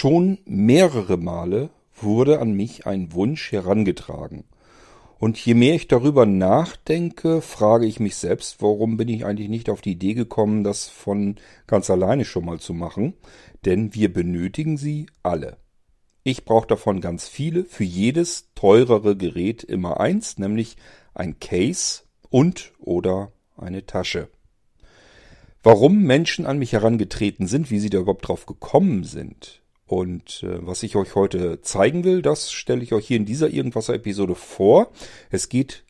Schon mehrere Male wurde an mich ein Wunsch herangetragen. Und je mehr ich darüber nachdenke, frage ich mich selbst, warum bin ich eigentlich nicht auf die Idee gekommen, das von ganz alleine schon mal zu machen? Denn wir benötigen sie alle. Ich brauche davon ganz viele, für jedes teurere Gerät immer eins, nämlich ein Case und oder eine Tasche. Warum Menschen an mich herangetreten sind, wie sie da überhaupt drauf gekommen sind, und äh, was ich euch heute zeigen will, das stelle ich euch hier in dieser Irgendwasser-Episode vor. Es geht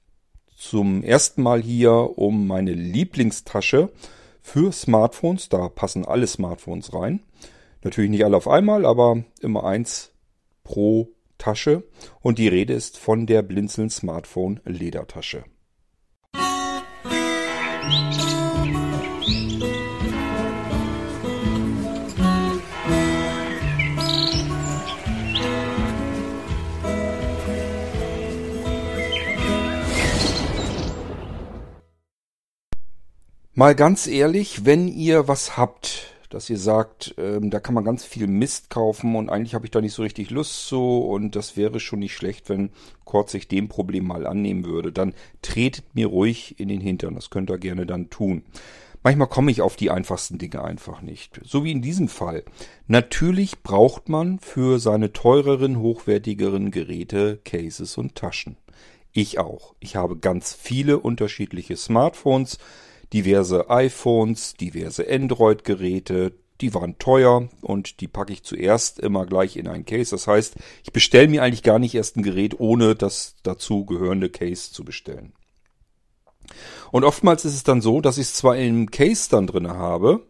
zum ersten Mal hier um meine Lieblingstasche für Smartphones. Da passen alle Smartphones rein. Natürlich nicht alle auf einmal, aber immer eins pro Tasche. Und die Rede ist von der Blinzeln Smartphone Ledertasche. Mal ganz ehrlich, wenn ihr was habt, dass ihr sagt, ähm, da kann man ganz viel Mist kaufen und eigentlich habe ich da nicht so richtig Lust zu und das wäre schon nicht schlecht, wenn Kurt sich dem Problem mal annehmen würde, dann tretet mir ruhig in den Hintern, das könnt ihr gerne dann tun. Manchmal komme ich auf die einfachsten Dinge einfach nicht. So wie in diesem Fall. Natürlich braucht man für seine teureren, hochwertigeren Geräte Cases und Taschen. Ich auch. Ich habe ganz viele unterschiedliche Smartphones diverse iPhones, diverse Android-Geräte, die waren teuer und die packe ich zuerst immer gleich in ein Case. Das heißt, ich bestelle mir eigentlich gar nicht erst ein Gerät, ohne das dazu gehörende Case zu bestellen. Und oftmals ist es dann so, dass ich es zwar im Case dann drinne habe,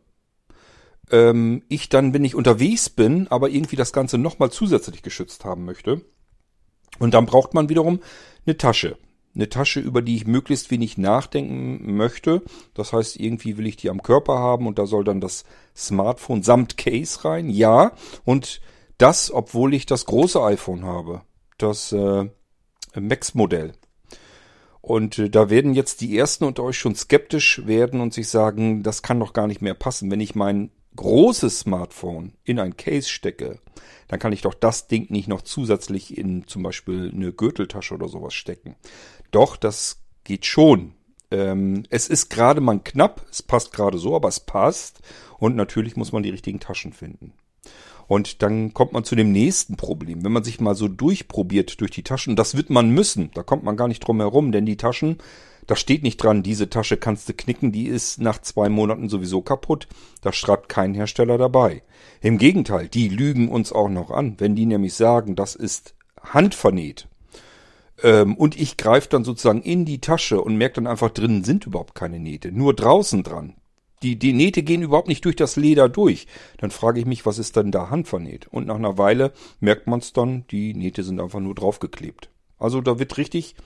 ähm, ich dann, wenn ich unterwegs bin, aber irgendwie das Ganze nochmal zusätzlich geschützt haben möchte. Und dann braucht man wiederum eine Tasche eine Tasche, über die ich möglichst wenig nachdenken möchte. Das heißt, irgendwie will ich die am Körper haben und da soll dann das Smartphone samt Case rein. Ja, und das, obwohl ich das große iPhone habe, das äh, Max-Modell. Und äh, da werden jetzt die ersten unter euch schon skeptisch werden und sich sagen, das kann doch gar nicht mehr passen. Wenn ich mein großes Smartphone in ein Case stecke, dann kann ich doch das Ding nicht noch zusätzlich in zum Beispiel eine Gürteltasche oder sowas stecken. Doch, das geht schon. Ähm, es ist gerade mal knapp, es passt gerade so, aber es passt. Und natürlich muss man die richtigen Taschen finden. Und dann kommt man zu dem nächsten Problem. Wenn man sich mal so durchprobiert durch die Taschen, das wird man müssen, da kommt man gar nicht drum herum, denn die Taschen da steht nicht dran, diese Tasche kannst du knicken, die ist nach zwei Monaten sowieso kaputt. Da schreibt kein Hersteller dabei. Im Gegenteil, die lügen uns auch noch an, wenn die nämlich sagen, das ist handvernäht. Ähm, und ich greife dann sozusagen in die Tasche und merke dann einfach, drinnen sind überhaupt keine Nähte, nur draußen dran. Die, die Nähte gehen überhaupt nicht durch das Leder durch. Dann frage ich mich, was ist denn da handvernäht? Und nach einer Weile merkt man es dann, die Nähte sind einfach nur draufgeklebt. Also da wird richtig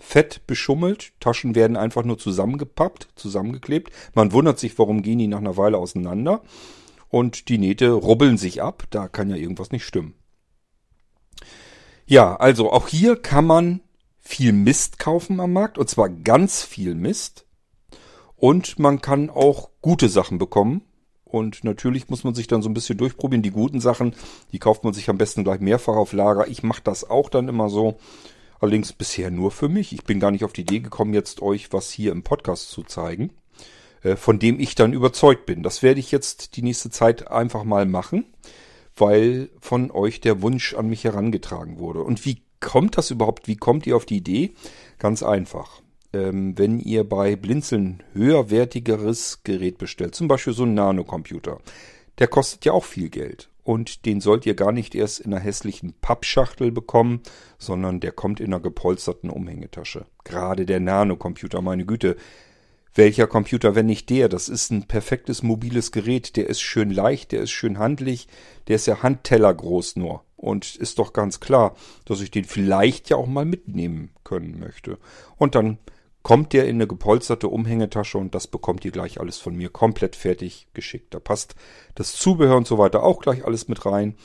fett beschummelt. Taschen werden einfach nur zusammengepappt, zusammengeklebt. Man wundert sich, warum gehen die nach einer Weile auseinander. Und die Nähte rubbeln sich ab. Da kann ja irgendwas nicht stimmen. Ja, also auch hier kann man viel Mist kaufen am Markt. Und zwar ganz viel Mist. Und man kann auch gute Sachen bekommen. Und natürlich muss man sich dann so ein bisschen durchprobieren. Die guten Sachen, die kauft man sich am besten gleich mehrfach auf Lager. Ich mache das auch dann immer so. Allerdings bisher nur für mich. Ich bin gar nicht auf die Idee gekommen, jetzt euch was hier im Podcast zu zeigen, äh, von dem ich dann überzeugt bin. Das werde ich jetzt die nächste Zeit einfach mal machen, weil von euch der Wunsch an mich herangetragen wurde. Und wie kommt das überhaupt? Wie kommt ihr auf die Idee? Ganz einfach. Ähm, wenn ihr bei Blinzeln höherwertigeres Gerät bestellt, zum Beispiel so ein Nanocomputer, der kostet ja auch viel Geld und den sollt ihr gar nicht erst in einer hässlichen Pappschachtel bekommen, sondern der kommt in einer gepolsterten Umhängetasche. Gerade der Nano-Computer, meine Güte. Welcher Computer, wenn nicht der? Das ist ein perfektes mobiles Gerät. Der ist schön leicht, der ist schön handlich, der ist ja Handteller groß nur. Und ist doch ganz klar, dass ich den vielleicht ja auch mal mitnehmen können möchte. Und dann kommt der in eine gepolsterte Umhängetasche und das bekommt ihr gleich alles von mir komplett fertig geschickt. Da passt das Zubehör und so weiter auch gleich alles mit rein.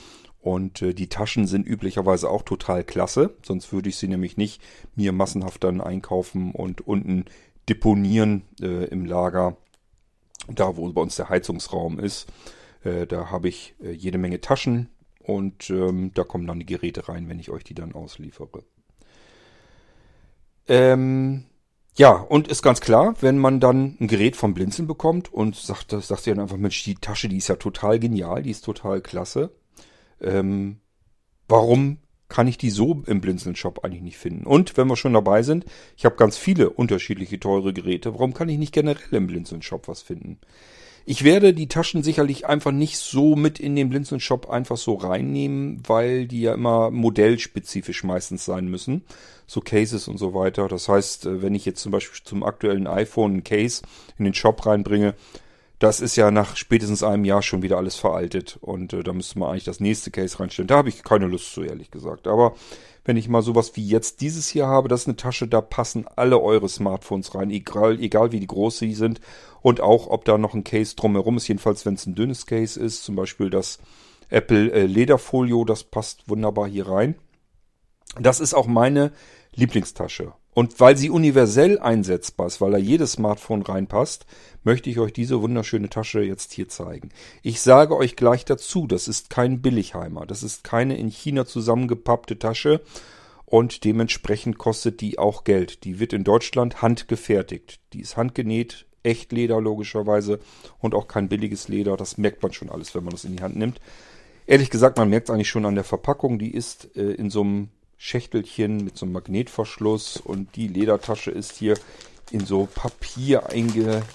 Und äh, die Taschen sind üblicherweise auch total klasse, sonst würde ich sie nämlich nicht mir massenhaft dann einkaufen und unten deponieren äh, im Lager, da wo bei uns der Heizungsraum ist. Äh, da habe ich äh, jede Menge Taschen Und ähm, da kommen dann die Geräte rein, wenn ich euch die dann ausliefere. Ähm, ja, und ist ganz klar, wenn man dann ein Gerät vom Blinzeln bekommt und sagt, das sagt ihr dann einfach, Mensch, die Tasche, die ist ja total genial, die ist total klasse. Ähm, warum kann ich die so im Blinzeln-Shop eigentlich nicht finden? Und wenn wir schon dabei sind, ich habe ganz viele unterschiedliche teure Geräte, warum kann ich nicht generell im Blinzeln-Shop was finden? Ich werde die Taschen sicherlich einfach nicht so mit in den Blinzeln Shop einfach so reinnehmen, weil die ja immer modellspezifisch meistens sein müssen. So Cases und so weiter. Das heißt, äh, wenn ich jetzt zum Beispiel zum aktuellen iPhone ein Case in den Shop reinbringe, das ist ja nach spätestens einem Jahr schon wieder alles veraltet. Und äh, da müsste man eigentlich das nächste Case reinstellen. Da habe ich keine Lust zu, ehrlich gesagt. Aber wenn ich mal sowas wie jetzt dieses hier habe, das ist eine Tasche, da passen alle eure Smartphones rein, egal, egal wie die groß sie sind und auch ob da noch ein Case drumherum ist, jedenfalls wenn es ein dünnes Case ist, zum Beispiel das Apple äh, Lederfolio, das passt wunderbar hier rein. Das ist auch meine Lieblingstasche. Und weil sie universell einsetzbar ist, weil da jedes Smartphone reinpasst, möchte ich euch diese wunderschöne Tasche jetzt hier zeigen. Ich sage euch gleich dazu, das ist kein Billigheimer. Das ist keine in China zusammengepappte Tasche und dementsprechend kostet die auch Geld. Die wird in Deutschland handgefertigt. Die ist handgenäht, Echtleder logischerweise und auch kein billiges Leder. Das merkt man schon alles, wenn man das in die Hand nimmt. Ehrlich gesagt, man merkt es eigentlich schon an der Verpackung. Die ist äh, in so einem Schächtelchen mit so einem Magnetverschluss und die Ledertasche ist hier in so Papier eingelegt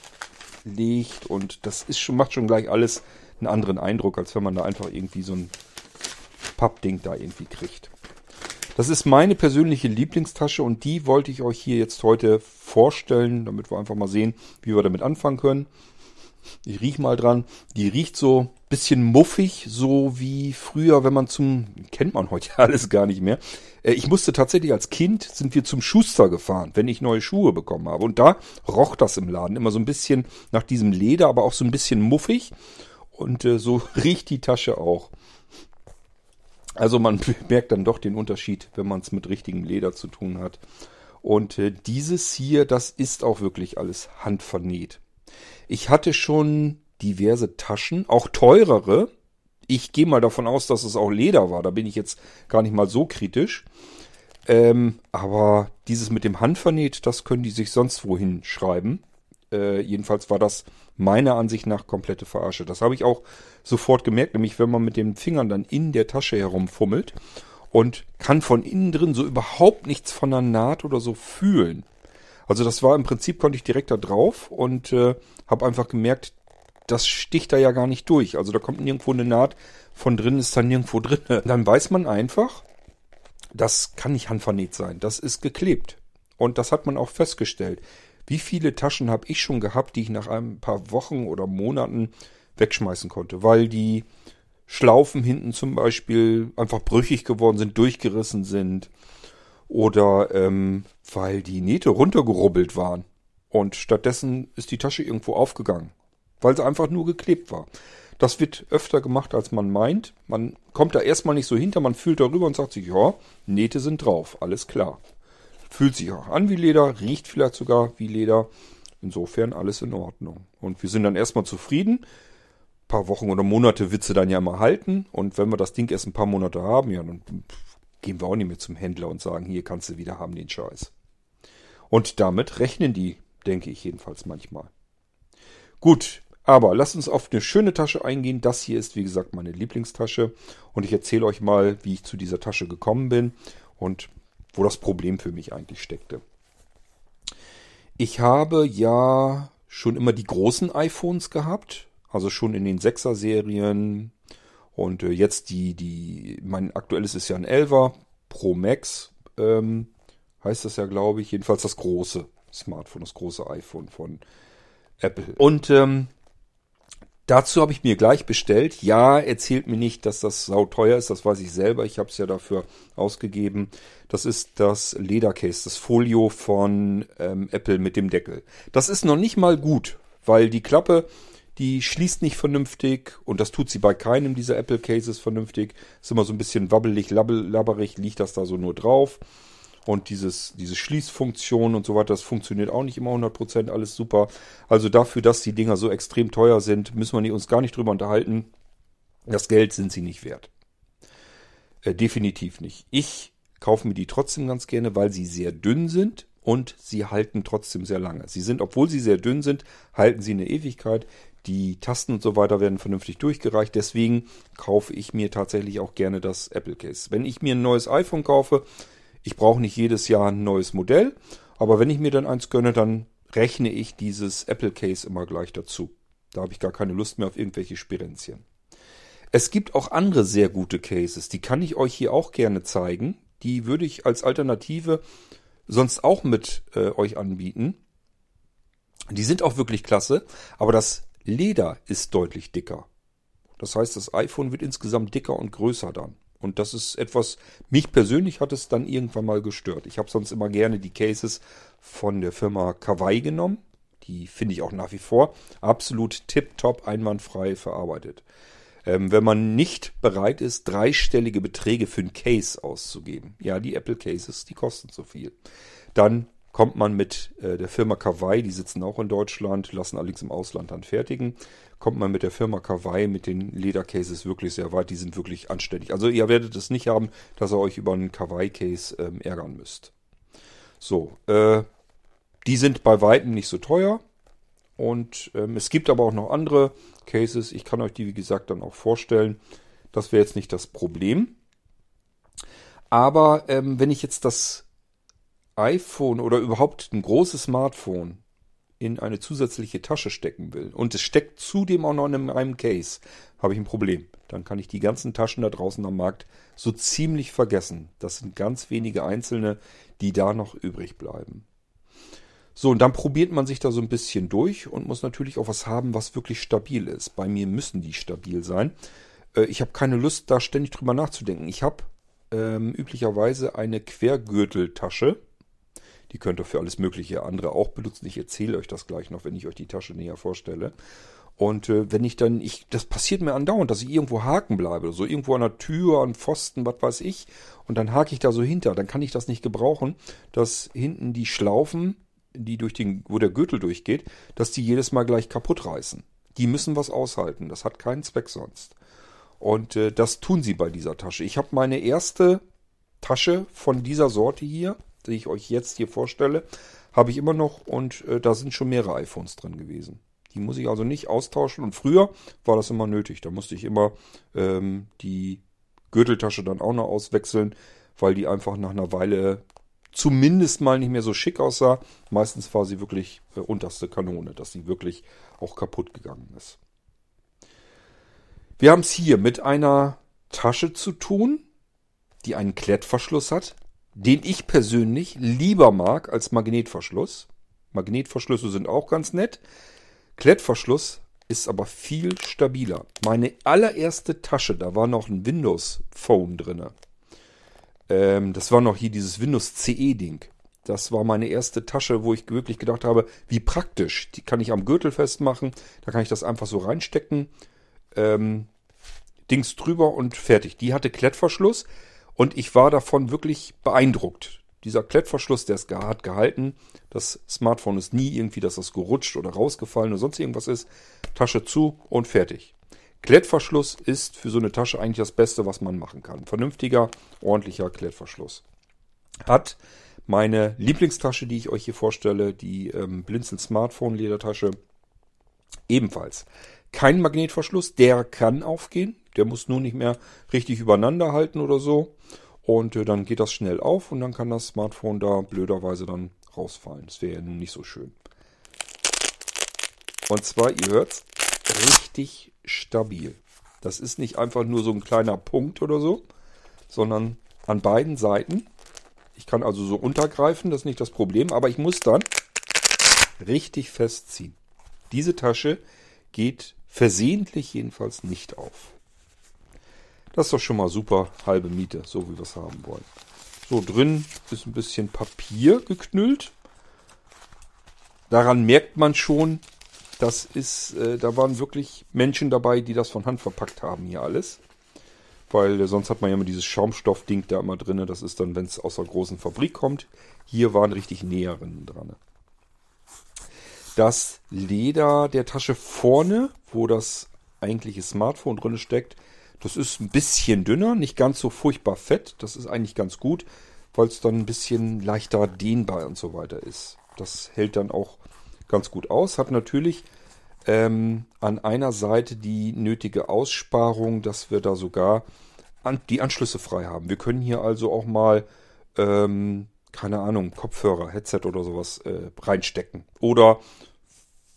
und das ist schon, macht schon gleich alles einen anderen Eindruck, als wenn man da einfach irgendwie so ein Pappding da irgendwie kriegt. Das ist meine persönliche Lieblingstasche und die wollte ich euch hier jetzt heute vorstellen, damit wir einfach mal sehen, wie wir damit anfangen können. Ich riech mal dran. Die riecht so bisschen muffig, so wie früher, wenn man zum, kennt man heute alles gar nicht mehr. Äh, ich musste tatsächlich als Kind, sind wir zum Schuster gefahren, wenn ich neue Schuhe bekommen habe. Und da roch das im Laden immer so ein bisschen nach diesem Leder, aber auch so ein bisschen muffig. Und äh, so riecht die Tasche auch. Also man merkt dann doch den Unterschied, wenn man es mit richtigem Leder zu tun hat. Und äh, dieses hier, das ist auch wirklich alles handvernäht. Ich hatte schon diverse Taschen, auch teurere. Ich gehe mal davon aus, dass es auch Leder war. Da bin ich jetzt gar nicht mal so kritisch. Ähm, aber dieses mit dem Handvernäht, das können die sich sonst wohin schreiben. Äh, jedenfalls war das meiner Ansicht nach komplette Verarsche. Das habe ich auch sofort gemerkt, nämlich wenn man mit den Fingern dann in der Tasche herumfummelt und kann von innen drin so überhaupt nichts von der Naht oder so fühlen. Also das war im Prinzip, konnte ich direkt da drauf und äh, habe einfach gemerkt, das sticht da ja gar nicht durch. Also da kommt nirgendwo eine Naht, von drin ist dann nirgendwo drin. Dann weiß man einfach, das kann nicht handvernäht sein, das ist geklebt. Und das hat man auch festgestellt. Wie viele Taschen habe ich schon gehabt, die ich nach ein paar Wochen oder Monaten wegschmeißen konnte, weil die Schlaufen hinten zum Beispiel einfach brüchig geworden sind, durchgerissen sind oder ähm, weil die Nähte runtergerubbelt waren und stattdessen ist die Tasche irgendwo aufgegangen, weil sie einfach nur geklebt war. Das wird öfter gemacht, als man meint. Man kommt da erstmal nicht so hinter, man fühlt darüber und sagt sich, ja, Nähte sind drauf, alles klar. Fühlt sich auch an wie Leder, riecht vielleicht sogar wie Leder. Insofern alles in Ordnung. Und wir sind dann erstmal zufrieden. Ein paar Wochen oder Monate wird sie dann ja mal halten. Und wenn wir das Ding erst ein paar Monate haben, ja, dann gehen wir auch nicht mehr zum Händler und sagen, hier kannst du wieder haben den Scheiß. Und damit rechnen die, denke ich jedenfalls manchmal. Gut, aber lasst uns auf eine schöne Tasche eingehen. Das hier ist, wie gesagt, meine Lieblingstasche. Und ich erzähle euch mal, wie ich zu dieser Tasche gekommen bin und wo das Problem für mich eigentlich steckte. Ich habe ja schon immer die großen iPhones gehabt, also schon in den 6er Serien und äh, jetzt die, die, mein aktuelles ist ja ein 11er Pro Max, ähm, heißt das ja, glaube ich, jedenfalls das große Smartphone, das große iPhone von Apple. Und ähm, Dazu habe ich mir gleich bestellt. Ja, erzählt mir nicht, dass das sauteuer ist. Das weiß ich selber. Ich habe es ja dafür ausgegeben. Das ist das Ledercase, das Folio von ähm, Apple mit dem Deckel. Das ist noch nicht mal gut, weil die Klappe, die schließt nicht vernünftig und das tut sie bei keinem dieser Apple Cases vernünftig. Ist immer so ein bisschen wabbelig, labberig, liegt das da so nur drauf. Und dieses, diese Schließfunktion und so weiter, das funktioniert auch nicht immer 100%, alles super. Also dafür, dass die Dinger so extrem teuer sind, müssen wir uns gar nicht drüber unterhalten. Das Geld sind sie nicht wert. Äh, definitiv nicht. Ich kaufe mir die trotzdem ganz gerne, weil sie sehr dünn sind und sie halten trotzdem sehr lange. Sie sind, obwohl sie sehr dünn sind, halten sie eine Ewigkeit. Die Tasten und so weiter werden vernünftig durchgereicht. Deswegen kaufe ich mir tatsächlich auch gerne das Apple Case. Wenn ich mir ein neues iPhone kaufe, ich brauche nicht jedes Jahr ein neues Modell, aber wenn ich mir dann eins gönne, dann rechne ich dieses Apple Case immer gleich dazu. Da habe ich gar keine Lust mehr auf irgendwelche Spirenzien. Es gibt auch andere sehr gute Cases, die kann ich euch hier auch gerne zeigen. Die würde ich als Alternative sonst auch mit äh, euch anbieten. Die sind auch wirklich klasse, aber das Leder ist deutlich dicker. Das heißt, das iPhone wird insgesamt dicker und größer dann. Und das ist etwas, mich persönlich hat es dann irgendwann mal gestört. Ich habe sonst immer gerne die Cases von der Firma Kawaii genommen. Die finde ich auch nach wie vor absolut tipptopp einwandfrei verarbeitet. Ähm, wenn man nicht bereit ist, dreistellige Beträge für ein Case auszugeben, ja, die Apple Cases, die kosten zu viel, dann kommt man mit äh, der Firma Kawaii, die sitzen auch in Deutschland, lassen allerdings im Ausland dann fertigen, kommt man mit der Firma Kawaii mit den Ledercases wirklich sehr weit. Die sind wirklich anständig. Also ihr werdet es nicht haben, dass ihr euch über einen Kawaii-Case ähm, ärgern müsst. So, äh, die sind bei weitem nicht so teuer. Und ähm, es gibt aber auch noch andere Cases. Ich kann euch die, wie gesagt, dann auch vorstellen. Das wäre jetzt nicht das Problem. Aber ähm, wenn ich jetzt das iPhone oder überhaupt ein großes Smartphone in eine zusätzliche Tasche stecken will und es steckt zudem auch noch in einem Case, habe ich ein Problem. Dann kann ich die ganzen Taschen da draußen am Markt so ziemlich vergessen. Das sind ganz wenige einzelne, die da noch übrig bleiben. So, und dann probiert man sich da so ein bisschen durch und muss natürlich auch was haben, was wirklich stabil ist. Bei mir müssen die stabil sein. Äh, ich habe keine Lust, da ständig drüber nachzudenken. Ich habe ähm, üblicherweise eine Quergürteltasche die könnt ihr für alles mögliche andere auch benutzen. Ich erzähle euch das gleich noch, wenn ich euch die Tasche näher vorstelle. Und äh, wenn ich dann, ich, das passiert mir andauernd, dass ich irgendwo haken bleibe, so irgendwo an der Tür, an Pfosten, was weiß ich, und dann hake ich da so hinter, dann kann ich das nicht gebrauchen, dass hinten die Schlaufen, die durch den, wo der Gürtel durchgeht, dass die jedes Mal gleich kaputt reißen. Die müssen was aushalten, das hat keinen Zweck sonst. Und äh, das tun sie bei dieser Tasche. Ich habe meine erste Tasche von dieser Sorte hier, die ich euch jetzt hier vorstelle, habe ich immer noch und äh, da sind schon mehrere iPhones drin gewesen. Die muss ich also nicht austauschen und früher war das immer nötig. Da musste ich immer ähm, die Gürteltasche dann auch noch auswechseln, weil die einfach nach einer Weile zumindest mal nicht mehr so schick aussah. Meistens war sie wirklich äh, unterste Kanone, dass sie wirklich auch kaputt gegangen ist. Wir haben es hier mit einer Tasche zu tun, die einen Klettverschluss hat den ich persönlich lieber mag als Magnetverschluss. Magnetverschlüsse sind auch ganz nett. Klettverschluss ist aber viel stabiler. Meine allererste Tasche, da war noch ein Windows Phone drin. Ähm, das war noch hier dieses Windows CE Ding. Das war meine erste Tasche, wo ich wirklich gedacht habe, wie praktisch. Die kann ich am Gürtel festmachen. Da kann ich das einfach so reinstecken. Ähm, Dings drüber und fertig. Die hatte Klettverschluss. Und ich war davon wirklich beeindruckt. Dieser Klettverschluss, der ist hart gehalten. Das Smartphone ist nie irgendwie, dass das gerutscht oder rausgefallen oder sonst irgendwas ist. Tasche zu und fertig. Klettverschluss ist für so eine Tasche eigentlich das Beste, was man machen kann. Vernünftiger, ordentlicher Klettverschluss. Hat meine Lieblingstasche, die ich euch hier vorstelle, die ähm, Blinzel Smartphone Ledertasche, ebenfalls. Kein Magnetverschluss, der kann aufgehen. Der muss nur nicht mehr richtig übereinander halten oder so. Und äh, dann geht das schnell auf und dann kann das Smartphone da blöderweise dann rausfallen. Das wäre ja nun nicht so schön. Und zwar, ihr hört richtig stabil. Das ist nicht einfach nur so ein kleiner Punkt oder so, sondern an beiden Seiten. Ich kann also so untergreifen, das ist nicht das Problem, aber ich muss dann richtig festziehen. Diese Tasche geht versehentlich jedenfalls nicht auf. Das ist doch schon mal super halbe Miete, so wie wir es haben wollen. So, drin ist ein bisschen Papier geknüllt. Daran merkt man schon, das ist, äh, da waren wirklich Menschen dabei, die das von Hand verpackt haben hier alles. Weil äh, sonst hat man ja immer dieses Schaumstoffding da immer drin. Das ist dann, wenn es aus der großen Fabrik kommt. Hier waren richtig Näherinnen dran. Das Leder der Tasche vorne, wo das eigentliche Smartphone drin steckt, Das ist ein bisschen dünner, nicht ganz so furchtbar fett. Das ist eigentlich ganz gut, weil es dann ein bisschen leichter dehnbar und so weiter ist. Das hält dann auch ganz gut aus. Hat natürlich ähm, an einer Seite die nötige Aussparung, dass wir da sogar an, die Anschlüsse frei haben. Wir können hier also auch mal, ähm, keine Ahnung, Kopfhörer, Headset oder sowas äh, reinstecken. Oder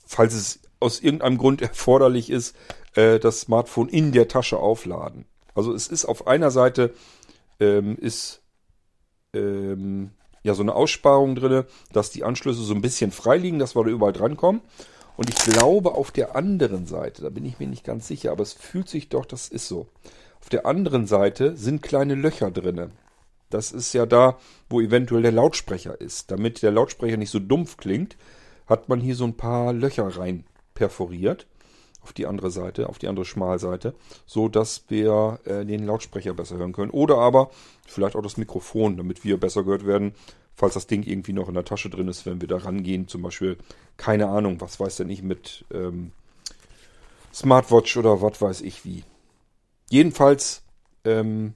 falls es aus irgendeinem Grund erforderlich ist, äh, das Smartphone in der Tasche aufladen. Also es ist auf einer Seite ähm, ist ähm, ja so eine Aussparung drin, dass die Anschlüsse so ein bisschen frei liegen, dass wir da überall drankommen. Und ich glaube auf der anderen Seite, da bin ich mir nicht ganz sicher, aber es fühlt sich doch, das ist so. Auf der anderen Seite sind kleine Löcher drinne. Das ist ja da, wo eventuell der Lautsprecher ist. Damit der Lautsprecher nicht so dumpf klingt, hat man hier so ein paar Löcher rein perforiert auf die andere Seite, auf die andere Schmalseite, so dass wir äh, den Lautsprecher besser hören können. Oder aber vielleicht auch das Mikrofon, damit wir besser gehört werden, falls das Ding irgendwie noch in der Tasche drin ist, wenn wir da rangehen. Zum Beispiel, keine Ahnung, was weiß der nicht mit ähm, Smartwatch oder was weiß ich wie. Jedenfalls ähm,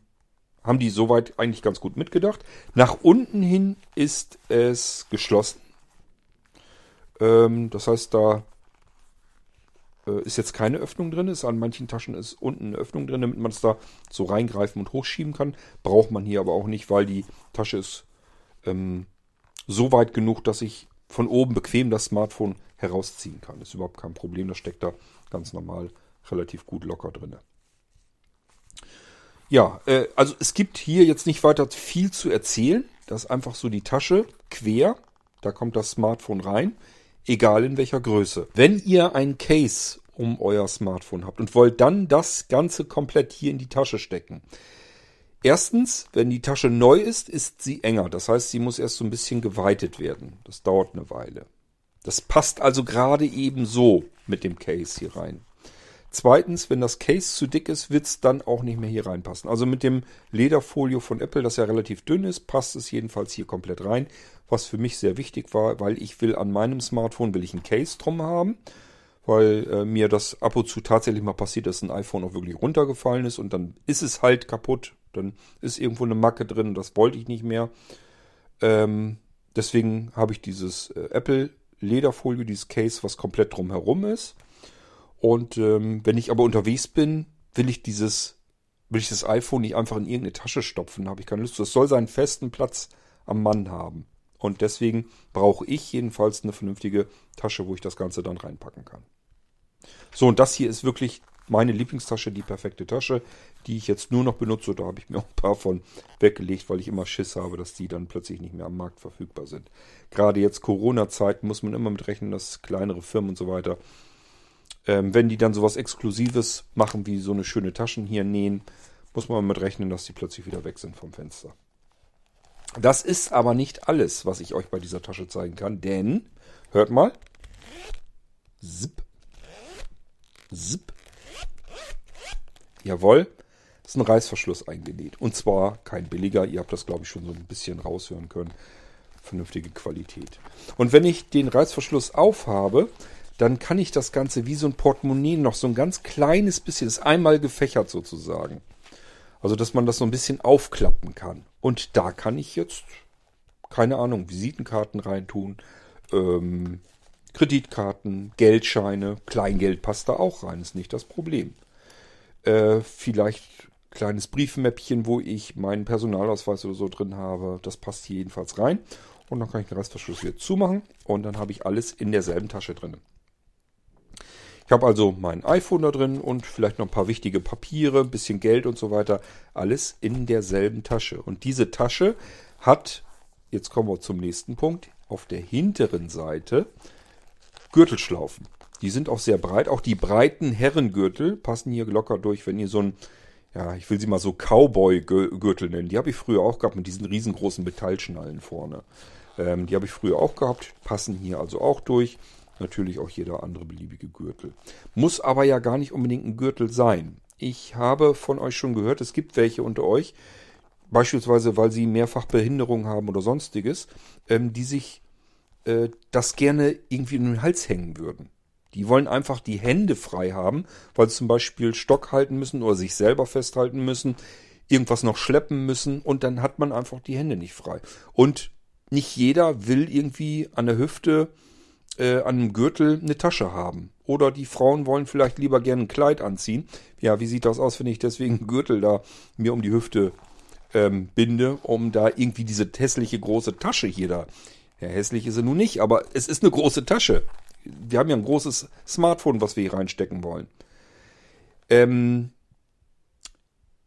haben die soweit eigentlich ganz gut mitgedacht. Nach unten hin ist es geschlossen. Ähm, das heißt, da äh, ist jetzt keine Öffnung drin. Ist an manchen Taschen ist unten eine Öffnung drin, damit man es da so reingreifen und hochschieben kann. Braucht man hier aber auch nicht, weil die Tasche ist ähm, so weit genug, dass ich von oben bequem das Smartphone herausziehen kann. Ist überhaupt kein Problem. Das steckt da ganz normal relativ gut locker drin. Ja, äh, also es gibt hier jetzt nicht weiter viel zu erzählen. Das ist einfach so die Tasche quer. Da kommt das Smartphone rein egal in welcher Größe. Wenn ihr ein Case um euer Smartphone habt und wollt dann das Ganze komplett hier in die Tasche stecken. Erstens, wenn die Tasche neu ist, ist sie enger. Das heißt, sie muss erst so ein bisschen geweitet werden. Das dauert eine Weile. Das passt also gerade eben so mit dem Case hier rein. Zweitens, wenn das Case zu dick ist, wird es dann auch nicht mehr hier reinpassen. Also mit dem Lederfolio von Apple, das ja relativ dünn ist, passt es jedenfalls hier komplett rein. Was für mich sehr wichtig war, weil ich will an meinem Smartphone will ich ein Case drum haben, weil äh, mir das ab und zu tatsächlich mal passiert, dass ein iPhone auch wirklich runtergefallen ist und dann ist es halt kaputt. Dann ist irgendwo eine Macke drin und das wollte ich nicht mehr. Ähm, deswegen habe ich dieses äh, Apple Lederfolio, dieses Case, was komplett drumherum ist. Und ähm, wenn ich aber unterwegs bin, will ich dieses, will ich das iPhone nicht einfach in irgendeine Tasche stopfen, habe ich keine Lust. Es soll seinen festen Platz am Mann haben. Und deswegen brauche ich jedenfalls eine vernünftige Tasche, wo ich das Ganze dann reinpacken kann. So, und das hier ist wirklich meine Lieblingstasche, die perfekte Tasche, die ich jetzt nur noch benutze. Da habe ich mir auch ein paar von weggelegt, weil ich immer Schiss habe, dass die dann plötzlich nicht mehr am Markt verfügbar sind. Gerade jetzt Corona-Zeiten muss man immer mit rechnen, dass kleinere Firmen und so weiter ähm, wenn die dann sowas Exklusives machen, wie so eine schöne Taschen hier nähen, muss man mit rechnen, dass die plötzlich wieder weg sind vom Fenster. Das ist aber nicht alles, was ich euch bei dieser Tasche zeigen kann, denn, hört mal, zip, zip, jawohl, ist ein Reißverschluss eingenäht. Und zwar kein billiger, ihr habt das glaube ich schon so ein bisschen raushören können. Vernünftige Qualität. Und wenn ich den Reißverschluss aufhabe, dann kann ich das Ganze wie so ein Portemonnaie noch so ein ganz kleines bisschen, ist einmal gefächert sozusagen. Also, dass man das so ein bisschen aufklappen kann. Und da kann ich jetzt, keine Ahnung, Visitenkarten reintun, ähm, Kreditkarten, Geldscheine, Kleingeld passt da auch rein, ist nicht das Problem. Äh, vielleicht kleines Briefmäppchen, wo ich meinen Personalausweis oder so drin habe. Das passt hier jedenfalls rein. Und dann kann ich den Restverschluss wieder zumachen und dann habe ich alles in derselben Tasche drin. Ich habe also mein iPhone da drin und vielleicht noch ein paar wichtige Papiere, ein bisschen Geld und so weiter. Alles in derselben Tasche. Und diese Tasche hat, jetzt kommen wir zum nächsten Punkt, auf der hinteren Seite Gürtelschlaufen. Die sind auch sehr breit. Auch die breiten Herrengürtel passen hier locker durch, wenn ihr so ein, ja, ich will sie mal so Cowboy-Gürtel nennen. Die habe ich früher auch gehabt mit diesen riesengroßen Metallschnallen vorne. Ähm, die habe ich früher auch gehabt, passen hier also auch durch natürlich auch jeder andere beliebige Gürtel. Muss aber ja gar nicht unbedingt ein Gürtel sein. Ich habe von euch schon gehört, es gibt welche unter euch, beispielsweise weil sie mehrfach Behinderung haben oder sonstiges, ähm, die sich äh, das gerne irgendwie in den Hals hängen würden. Die wollen einfach die Hände frei haben, weil sie zum Beispiel Stock halten müssen oder sich selber festhalten müssen, irgendwas noch schleppen müssen und dann hat man einfach die Hände nicht frei. Und nicht jeder will irgendwie an der Hüfte, äh, an einem Gürtel eine Tasche haben. Oder die Frauen wollen vielleicht lieber gerne ein Kleid anziehen. Ja, wie sieht das aus, wenn ich deswegen einen Gürtel da mir um die Hüfte ähm, binde, um da irgendwie diese hässliche große Tasche hier da. Ja, hässlich ist sie nun nicht, aber es ist eine große Tasche. Wir haben ja ein großes Smartphone, was wir hier reinstecken wollen. Ähm,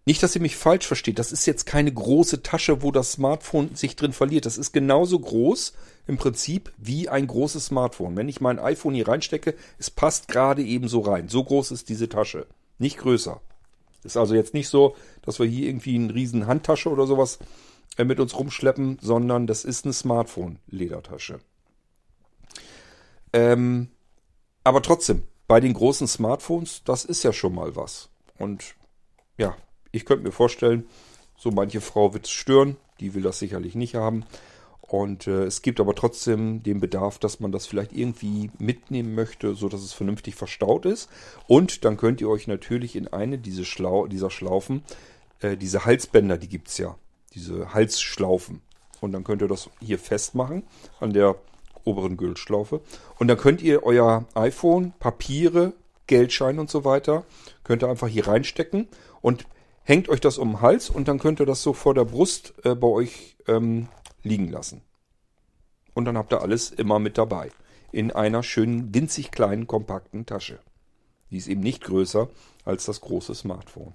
nicht, dass ihr mich falsch versteht. Das ist jetzt keine große Tasche, wo das Smartphone sich drin verliert. Das ist genauso groß im Prinzip wie ein großes Smartphone. Wenn ich mein iPhone hier reinstecke, es passt gerade eben so rein. So groß ist diese Tasche. Nicht größer. Ist also jetzt nicht so, dass wir hier irgendwie eine riesen Handtasche oder sowas äh, mit uns rumschleppen, sondern das ist eine Smartphone-Ledertasche. Ähm, aber trotzdem, bei den großen Smartphones, das ist ja schon mal was. Und ja, ich könnte mir vorstellen, so manche Frau wird es stören, die will das sicherlich nicht haben. Und äh, es gibt aber trotzdem den Bedarf, dass man das vielleicht irgendwie mitnehmen möchte, so dass es vernünftig verstaut ist. Und dann könnt ihr euch natürlich in eine diese Schlau dieser Schlaufen, äh, diese Halsbänder, die gibt es ja, diese Halsschlaufen. Und dann könnt ihr das hier festmachen an der oberen Gültschlaufe. Und dann könnt ihr euer iPhone, Papiere, Geldschein und so weiter, könnt ihr einfach hier reinstecken und hängt euch das um den Hals und dann könnt ihr das so vor der Brust äh, bei euch ähm, liegen lassen. Und dann habt ihr alles immer mit dabei. In einer schönen, winzig kleinen, kompakten Tasche. Die ist eben nicht größer als das große Smartphone.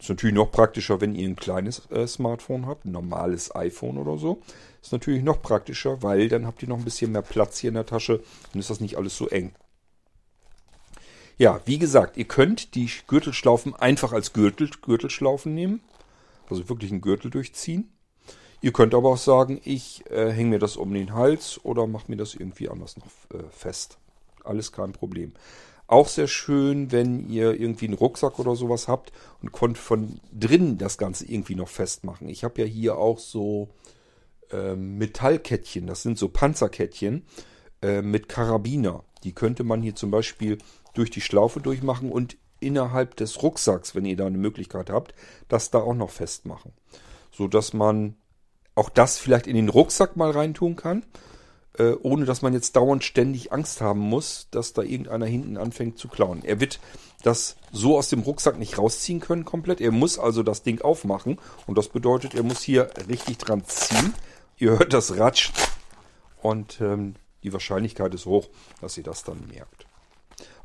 Ist natürlich noch praktischer, wenn ihr ein kleines äh, Smartphone habt, ein normales iPhone oder so. Ist natürlich noch praktischer, weil dann habt ihr noch ein bisschen mehr Platz hier in der Tasche und ist das nicht alles so eng. Ja, wie gesagt, ihr könnt die Gürtelschlaufen einfach als Gürtel, Gürtelschlaufen nehmen. Also wirklich einen Gürtel durchziehen. Ihr könnt aber auch sagen, ich äh, hänge mir das um den Hals oder mache mir das irgendwie anders noch äh, fest. Alles kein Problem. Auch sehr schön, wenn ihr irgendwie einen Rucksack oder sowas habt und könnt von drinnen das Ganze irgendwie noch festmachen. Ich habe ja hier auch so äh, Metallkettchen, das sind so Panzerkettchen äh, mit Karabiner. Die könnte man hier zum Beispiel durch die Schlaufe durchmachen und innerhalb des Rucksacks, wenn ihr da eine Möglichkeit habt, das da auch noch festmachen. So dass man auch das vielleicht in den Rucksack mal reintun kann, äh, ohne dass man jetzt dauernd ständig Angst haben muss, dass da irgendeiner hinten anfängt zu klauen. Er wird das so aus dem Rucksack nicht rausziehen können komplett. Er muss also das Ding aufmachen und das bedeutet, er muss hier richtig dran ziehen. Ihr hört das ratscht und ähm, die Wahrscheinlichkeit ist hoch, dass ihr das dann merkt.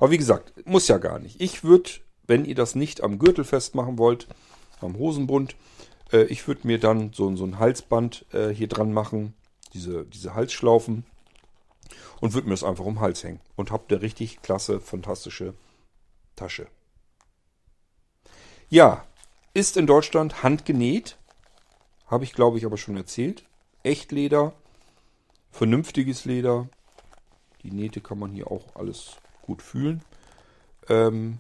Aber wie gesagt, muss ja gar nicht. Ich würde, wenn ihr das nicht am Gürtel festmachen wollt, am Hosenbund, äh, ich würde mir dann so, so ein Halsband äh, hier dran machen, diese, diese Halsschlaufen und würde mir das einfach um den Hals hängen. Und habt eine richtig klasse, fantastische Tasche. Ja, ist in Deutschland handgenäht. Habe ich, glaube ich, aber schon erzählt. Echtleder, vernünftiges Leder. Die Nähte kann man hier auch alles gut fühlen. Ähm,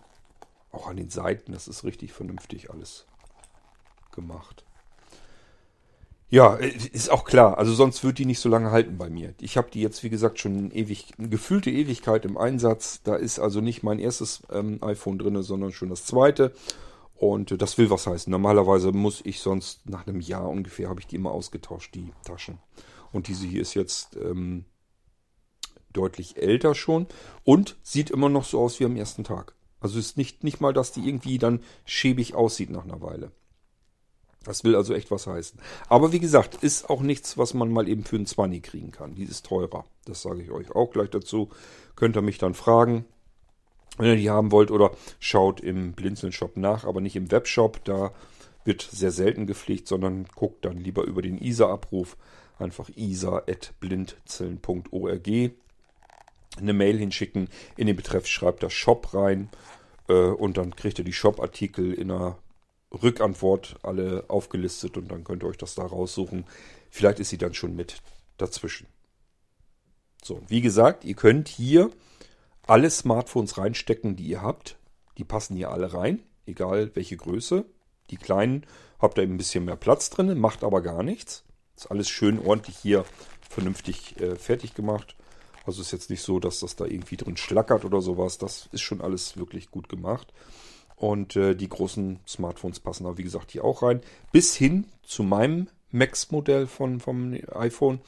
auch an den Seiten, das ist richtig vernünftig alles gemacht. Ja, äh, ist auch klar. Also sonst wird die nicht so lange halten bei mir. Ich habe die jetzt, wie gesagt, schon ewig, eine gefühlte Ewigkeit im Einsatz. Da ist also nicht mein erstes ähm, iPhone drin, sondern schon das zweite. Und äh, das will was heißen. Normalerweise muss ich sonst nach einem Jahr ungefähr, habe ich die immer ausgetauscht, die Taschen. Und diese hier ist jetzt ähm, deutlich älter schon und sieht immer noch so aus wie am ersten Tag. Also ist nicht, nicht mal, dass die irgendwie dann schäbig aussieht nach einer Weile. Das will also echt was heißen. Aber wie gesagt, ist auch nichts, was man mal eben für einen 20 kriegen kann. Die ist teurer. Das sage ich euch auch gleich dazu. Könnt ihr mich dann fragen, wenn ihr die haben wollt oder schaut im Blinzeln-Shop nach, aber nicht im Webshop. Da wird sehr selten gepflegt, sondern guckt dann lieber über den ISA-Abruf. Einfach isa.blinzeln.org eine Mail hinschicken. In den Betreff schreibt das Shop rein äh, und dann kriegt ihr die Shop-Artikel in einer Rückantwort alle aufgelistet und dann könnt ihr euch das da raussuchen. Vielleicht ist sie dann schon mit dazwischen. So, wie gesagt, ihr könnt hier alle Smartphones reinstecken, die ihr habt. Die passen hier alle rein, egal welche Größe. Die kleinen habt ihr ein bisschen mehr Platz drin, macht aber gar nichts. Ist alles schön ordentlich hier vernünftig äh, fertig gemacht. Also ist jetzt nicht so, dass das da irgendwie drin schlackert oder sowas. Das ist schon alles wirklich gut gemacht. Und äh, die großen Smartphones passen da, wie gesagt, hier auch rein. Bis hin zu meinem Max-Modell von, vom iPhone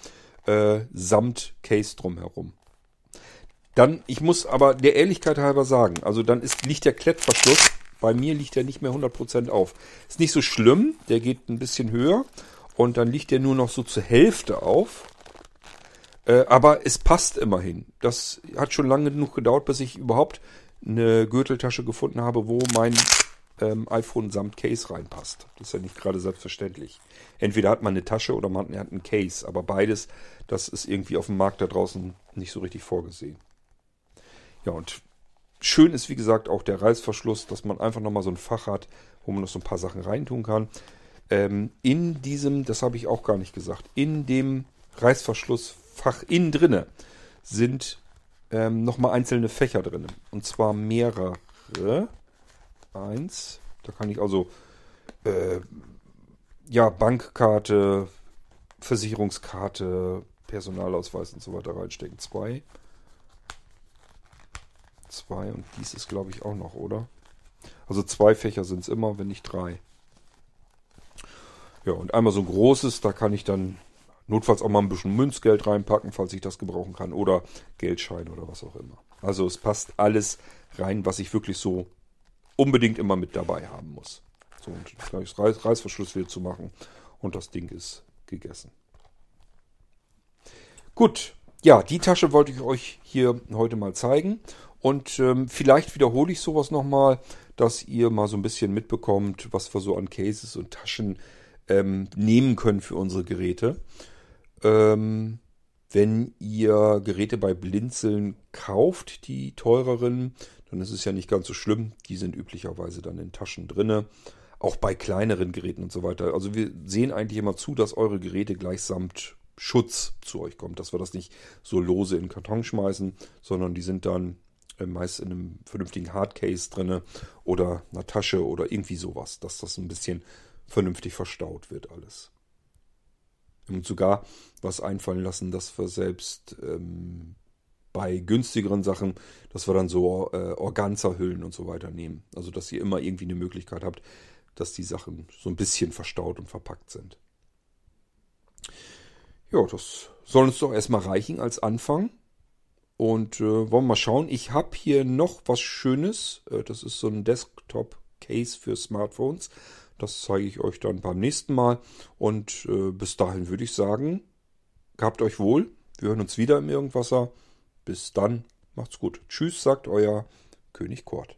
äh, samt Case drumherum. Dann, ich muss aber der Ehrlichkeit halber sagen, also dann ist, liegt der Klettverschluss, bei mir liegt er nicht mehr 100% auf. Ist nicht so schlimm, der geht ein bisschen höher und dann liegt der nur noch so zur Hälfte auf. Äh, aber es passt immerhin. Das hat schon lange genug gedauert, bis ich überhaupt eine Gürteltasche gefunden habe, wo mein ähm, iPhone samt Case reinpasst. Das ist ja nicht gerade selbstverständlich. Entweder hat man eine Tasche oder man hat einen Case, aber beides, das ist irgendwie auf dem Markt da draußen nicht so richtig vorgesehen. Ja, und schön ist, wie gesagt, auch der Reißverschluss, dass man einfach nochmal so ein Fach hat, wo man noch so ein paar Sachen reintun kann. Ähm, in diesem, das habe ich auch gar nicht gesagt, in dem Reißverschlussfach innen drinne sind ähm, nochmal einzelne Fächer drin. Und zwar mehrere. Eins. Da kann ich also äh, ja, Bankkarte, Versicherungskarte, Personalausweis und so weiter reinstecken. Zwei. Zwei und dies ist glaube ich auch noch, oder? Also zwei Fächer sind es immer, wenn nicht drei. Ja, und einmal so ein großes, da kann ich dann notfalls auch mal ein bisschen Münzgeld reinpacken, falls ich das gebrauchen kann. Oder Geldschein oder was auch immer. Also es passt alles rein, was ich wirklich so unbedingt immer mit dabei haben muss. So, und gleich Reiß, Reißverschluss wieder zu machen. Und das Ding ist gegessen. Gut, ja, die Tasche wollte ich euch hier heute mal zeigen. Und ähm, vielleicht wiederhole ich sowas nochmal, dass ihr mal so ein bisschen mitbekommt, was wir so an Cases und Taschen ähm, nehmen können für unsere Geräte. Ähm, wenn ihr Geräte bei Blinzeln kauft, die teureren, dann ist es ja nicht ganz so schlimm. Die sind üblicherweise dann in Taschen drinne. Auch bei kleineren Geräten und so weiter. Also wir sehen eigentlich immer zu, dass eure Geräte gleichsamt Schutz zu euch kommt, dass wir das nicht so lose in den Karton schmeißen, sondern die sind dann äh, meist in einem vernünftigen Hardcase drinne oder einer Tasche oder irgendwie sowas, dass das ein bisschen vernünftig verstaut wird alles. Und sogar was einfallen lassen, dass wir selbst ähm, bei günstigeren Sachen, dass wir dann so äh, Organzerhüllen und so weiter nehmen. Also dass ihr immer irgendwie eine Möglichkeit habt, dass die Sachen so ein bisschen verstaut und verpackt sind. Ja, das soll uns doch erstmal reichen als Anfang. Und äh, wollen wir mal schauen. Ich habe hier noch was Schönes. Äh, das ist so ein Desktop-Case für Smartphones. Das zeige ich euch dann beim nächsten Mal. Und äh, bis dahin würde ich sagen, gehabt euch wohl. Wir hören uns wieder im Irgendwasser. Bis dann, macht's gut. Tschüss, sagt euer König Kort.